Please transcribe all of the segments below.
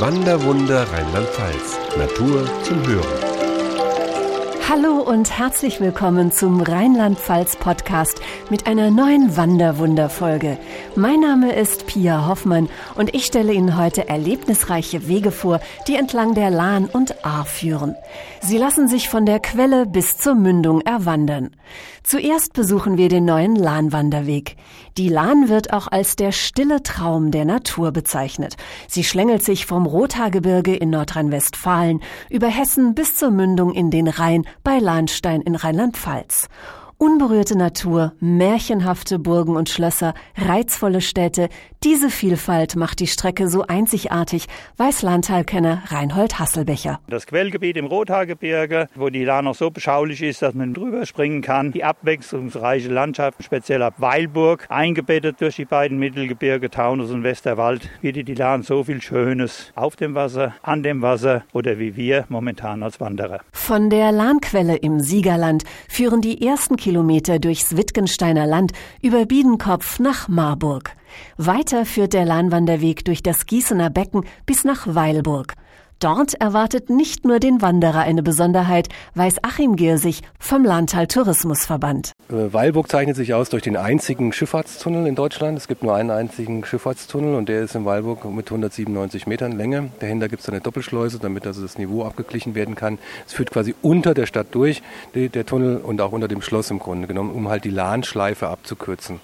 Wanderwunder Rheinland-Pfalz. Natur zum Hören. Hallo und herzlich willkommen zum Rheinland-Pfalz-Podcast mit einer neuen Wanderwunderfolge. Mein Name ist Pia Hoffmann und ich stelle Ihnen heute erlebnisreiche Wege vor, die entlang der Lahn und Ahr führen. Sie lassen sich von der Quelle bis zur Mündung erwandern. Zuerst besuchen wir den neuen Lahnwanderweg. Die Lahn wird auch als der stille Traum der Natur bezeichnet. Sie schlängelt sich vom Rothaargebirge in Nordrhein-Westfalen über Hessen bis zur Mündung in den Rhein bei Lahnstein in Rheinland-Pfalz. Unberührte Natur, märchenhafte Burgen und Schlösser, reizvolle Städte, diese Vielfalt macht die Strecke so einzigartig, weiß Landteilkenner Reinhold Hasselbecher. Das Quellgebiet im Rothaargebirge, wo die Lahn noch so beschaulich ist, dass man drüber springen kann. Die abwechslungsreiche Landschaft, speziell ab Weilburg, eingebettet durch die beiden Mittelgebirge Taunus und Westerwald, bietet die Lahn so viel Schönes auf dem Wasser, an dem Wasser oder wie wir momentan als Wanderer. Von der Lahnquelle im Siegerland führen die ersten Kilometer durchs Wittgensteiner Land über Biedenkopf nach Marburg. Weiter führt der Lahnwanderweg durch das Gießener Becken bis nach Weilburg. Dort erwartet nicht nur den Wanderer eine Besonderheit, weiß Achim Giersig vom Lahntal Tourismusverband. Äh, Weilburg zeichnet sich aus durch den einzigen Schifffahrtstunnel in Deutschland. Es gibt nur einen einzigen Schifffahrtstunnel und der ist in Weilburg mit 197 Metern Länge. Dahinter gibt es eine Doppelschleuse, damit also das Niveau abgeglichen werden kann. Es führt quasi unter der Stadt durch, der Tunnel und auch unter dem Schloss im Grunde genommen, um halt die Lahnschleife abzukürzen.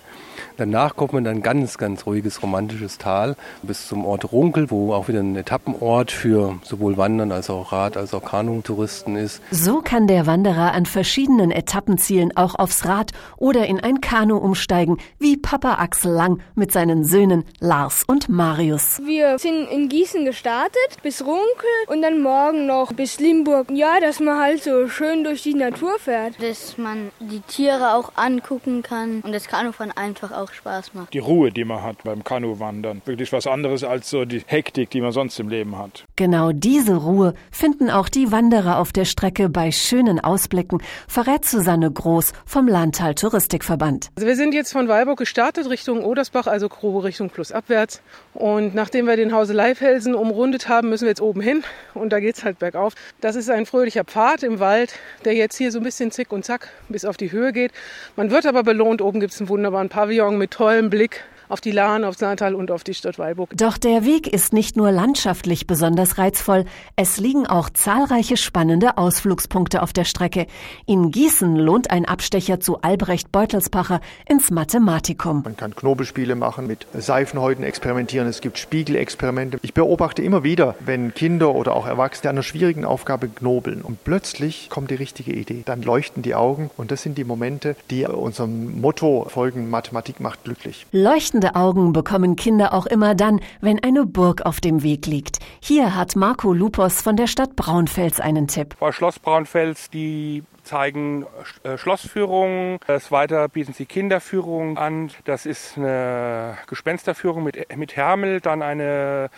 Danach kommt man dann ganz, ganz ruhiges, romantisches Tal bis zum Ort Runkel, wo auch wieder ein Etappenort für sowohl Wandern als auch Rad- als auch Kanutouristen ist. So kann der Wanderer an verschiedenen Etappenzielen auch aufs Rad oder in ein Kanu umsteigen, wie Papa Axel Lang mit seinen Söhnen Lars und Marius. Wir sind in Gießen gestartet bis Runkel und dann morgen noch bis Limburg. Ja, dass man halt so schön durch die Natur fährt. Dass man die Tiere auch angucken kann und das Kanufahren einfach auch Spaß macht. Die Ruhe, die man hat beim Kanuwandern. Wirklich was anderes als so die Hektik, die man sonst im Leben hat. Genau diese Ruhe finden auch die Wanderer auf der Strecke bei schönen Ausblicken, verrät Susanne Groß vom Landtal Touristikverband. Also wir sind jetzt von Weilburg gestartet Richtung Odersbach, also grobe Richtung flussabwärts. Und nachdem wir den Hause Leifhelsen umrundet haben, müssen wir jetzt oben hin und da geht es halt bergauf. Das ist ein fröhlicher Pfad im Wald, der jetzt hier so ein bisschen zick und zack bis auf die Höhe geht. Man wird aber belohnt, oben gibt es einen wunderbaren Pavillon mit tollem Blick auf die Lahn, auf Saartal und auf die Stadt Weilburg. Doch der Weg ist nicht nur landschaftlich besonders reizvoll, es liegen auch zahlreiche spannende Ausflugspunkte auf der Strecke. In Gießen lohnt ein Abstecher zu Albrecht Beutelspacher ins Mathematikum. Man kann Knobelspiele machen, mit Seifenhäuten experimentieren, es gibt Spiegelexperimente. Ich beobachte immer wieder, wenn Kinder oder auch Erwachsene an einer schwierigen Aufgabe knobeln und plötzlich kommt die richtige Idee. Dann leuchten die Augen und das sind die Momente, die unserem Motto folgen, Mathematik macht glücklich. Leuchten Leuchtende Augen bekommen Kinder auch immer dann, wenn eine Burg auf dem Weg liegt. Hier hat Marco Lupos von der Stadt Braunfels einen Tipp. Bei Schloss Braunfels die zeigen äh, Schlossführungen. Das weiter bieten sie Kinderführungen an. Das ist eine Gespensterführung mit, mit Hermel, dann eine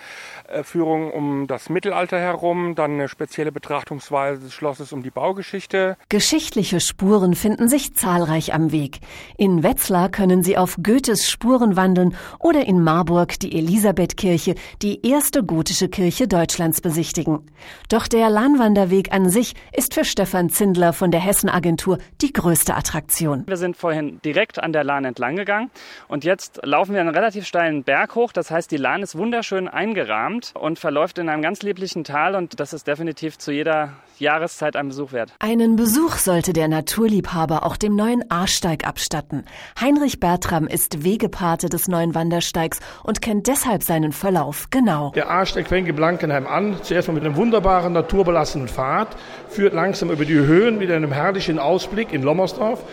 äh, Führung um das Mittelalter herum, dann eine spezielle Betrachtungsweise des Schlosses um die Baugeschichte. Geschichtliche Spuren finden sich zahlreich am Weg. In Wetzlar können Sie auf Goethes Spuren wandeln oder in Marburg die Elisabethkirche, die erste gotische Kirche Deutschlands besichtigen. Doch der Lahnwanderweg an sich ist für Stefan Zindler von der Hessenagentur die größte Attraktion. Wir sind vorhin direkt an der Lahn entlang gegangen und jetzt laufen wir einen relativ steilen Berg hoch. Das heißt, die Lahn ist wunderschön eingerahmt und verläuft in einem ganz lieblichen Tal und das ist definitiv zu jeder Jahreszeit ein Besuch wert. Einen Besuch sollte der Naturliebhaber auch dem neuen Ahrsteig abstatten. Heinrich Bertram ist Wegepate des neuen Wandersteigs und kennt deshalb seinen Verlauf genau. Der Ahrsteig fängt in Blankenheim an, zuerst mal mit einem wunderbaren naturbelassenen Pfad, führt langsam über die Höhen mit einem herrlichen Ausblick in Lommersdorf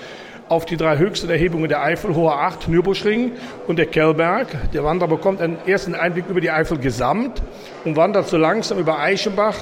auf die drei höchsten Erhebungen der Eifel, Hohe Acht, Nürburgring und der Kellberg. Der Wanderer bekommt einen ersten Einblick über die Eifel gesamt und wandert so langsam über Eichenbach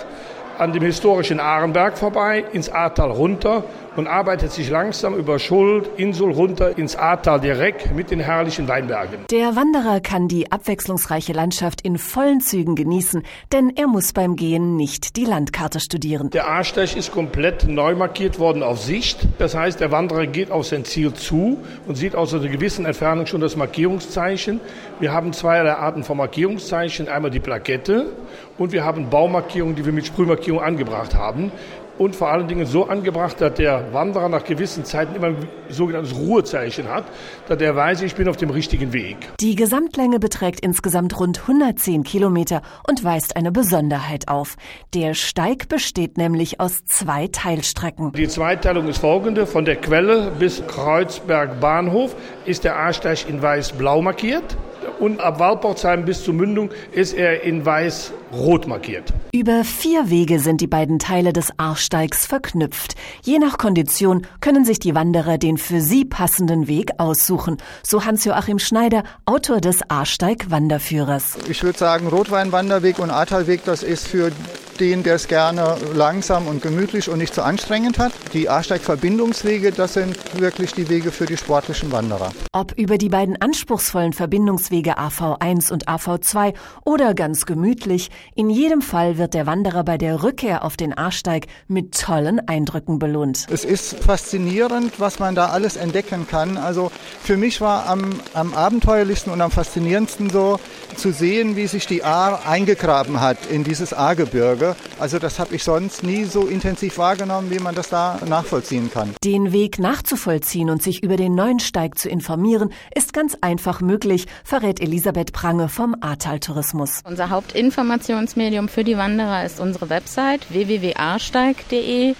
an dem historischen Ahrenberg vorbei, ins Ahrtal runter und arbeitet sich langsam über Schuld, Insel runter ins Ahrtal direkt mit den herrlichen Weinbergen. Der Wanderer kann die abwechslungsreiche Landschaft in vollen Zügen genießen, denn er muss beim Gehen nicht die Landkarte studieren. Der Ahrsteig ist komplett neu markiert worden auf Sicht. Das heißt, der Wanderer geht auf sein Ziel zu und sieht aus einer gewissen Entfernung schon das Markierungszeichen. Wir haben zwei Arten von Markierungszeichen. Einmal die Plakette und wir haben Baumarkierungen, die wir mit Sprühmarkierung angebracht haben und vor allen Dingen so angebracht, dass der Wanderer nach gewissen Zeiten immer ein sogenanntes Ruhezeichen hat, dass er weiß, ich bin auf dem richtigen Weg. Die Gesamtlänge beträgt insgesamt rund 110 Kilometer und weist eine Besonderheit auf. Der Steig besteht nämlich aus zwei Teilstrecken. Die Zweiteilung ist folgende. Von der Quelle bis Kreuzberg Bahnhof ist der A-Steig in weiß-blau markiert und ab Walporzheim bis zur Mündung ist er in weiß-rot markiert. Über vier Wege sind die beiden Teile des Arsteigs verknüpft. Je nach Kondition können sich die Wanderer den für sie passenden Weg aussuchen, so Hans-Joachim Schneider, Autor des Arsteig-Wanderführers. Ich würde sagen, Rotweinwanderweg und Ahrtalweg, das ist für den, der es gerne langsam und gemütlich und nicht zu so anstrengend hat. Die Arsteig-Verbindungswege, das sind wirklich die Wege für die sportlichen Wanderer. Ob über die beiden anspruchsvollen Verbindungswege AV1 und AV2 oder ganz gemütlich, in jedem Fall wird der Wanderer bei der Rückkehr auf den Arsteig mit tollen Eindrücken belohnt. Es ist faszinierend, was man da alles entdecken kann. Also für mich war am, am abenteuerlichsten und am faszinierendsten so zu sehen, wie sich die Ahr eingegraben hat in dieses Ahrgebirge. Also das habe ich sonst nie so intensiv wahrgenommen, wie man das da nachvollziehen kann. Den Weg nachzuvollziehen und sich über den neuen Steig zu informieren, ist ganz einfach möglich, verrät Elisabeth Prange vom Ahrtal Tourismus. Unser Hauptinformationsmedium für die Wanderer ist unsere Website www.ahrsteig.de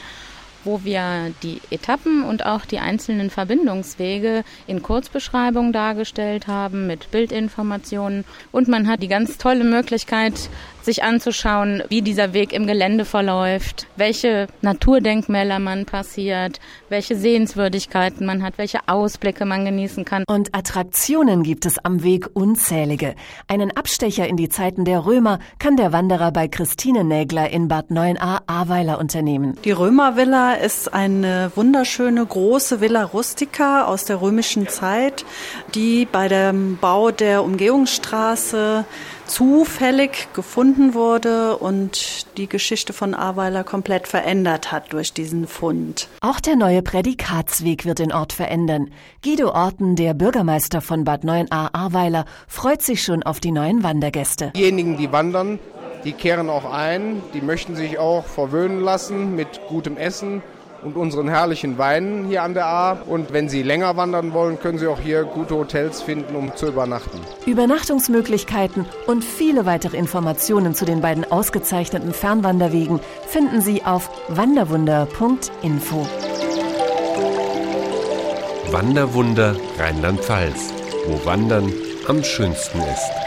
wo wir die Etappen und auch die einzelnen Verbindungswege in Kurzbeschreibung dargestellt haben mit Bildinformationen. Und man hat die ganz tolle Möglichkeit, sich anzuschauen, wie dieser Weg im Gelände verläuft, welche Naturdenkmäler man passiert, welche Sehenswürdigkeiten man hat, welche Ausblicke man genießen kann. Und Attraktionen gibt es am Weg unzählige. Einen Abstecher in die Zeiten der Römer kann der Wanderer bei Christine Nägler in Bad 9a Ahrweiler unternehmen. Die Römervilla ist eine wunderschöne große Villa Rustica aus der römischen Zeit, die bei dem Bau der Umgehungsstraße zufällig gefunden wurde und die Geschichte von Ahrweiler komplett verändert hat durch diesen Fund. Auch der neue Prädikatsweg wird den Ort verändern. Guido Orten, der Bürgermeister von Bad 9a Ahrweiler, freut sich schon auf die neuen Wandergäste. Diejenigen, die wandern, die kehren auch ein, die möchten sich auch verwöhnen lassen mit gutem Essen und unseren herrlichen Weinen hier an der Ahr. Und wenn Sie länger wandern wollen, können Sie auch hier gute Hotels finden, um zu übernachten. Übernachtungsmöglichkeiten und viele weitere Informationen zu den beiden ausgezeichneten Fernwanderwegen finden Sie auf wanderwunder.info. Wanderwunder Rheinland-Pfalz, wo Wandern am schönsten ist.